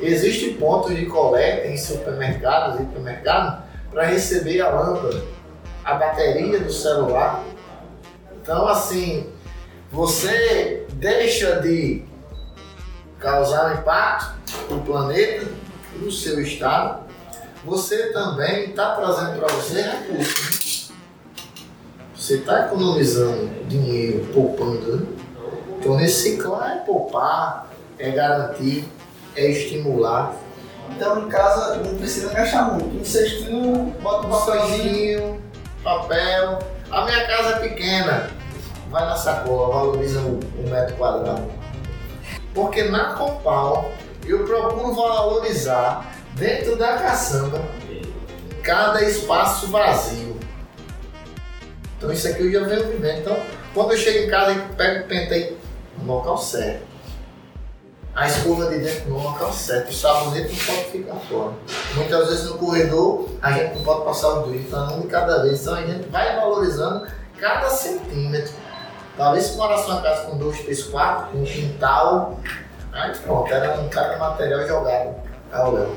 Existem pontos de coleta em supermercados e hipermercados para receber a lâmpada, a bateria do celular. Então, assim, você deixa de causar um impacto no planeta, no seu estado, você também está trazendo para você recursos. Né? Você está economizando dinheiro, poupando. Né? Então, reciclar é poupar, é garantir, é estimular. Então, em casa, não precisa gastar muito. Um cestinho, bota um papelzinho, papel. A minha casa é pequena, vai na sacola, valoriza o, o metro quadrado. Porque na Compal eu procuro valorizar dentro da caçamba cada espaço vazio. Então isso aqui eu já venho vivendo. Então quando eu chego em casa eu pego o pentei no local certo. A escova de dentro local certo. O sabonete não pode ficar fora. Muitas vezes no corredor a gente não pode passar o dedo, então um de cada vez. Então a gente vai valorizando cada centímetro. Talvez se morasse uma casa com dois, três, quatro, com um quintal, aí pronto, era um cada material jogado ao léu.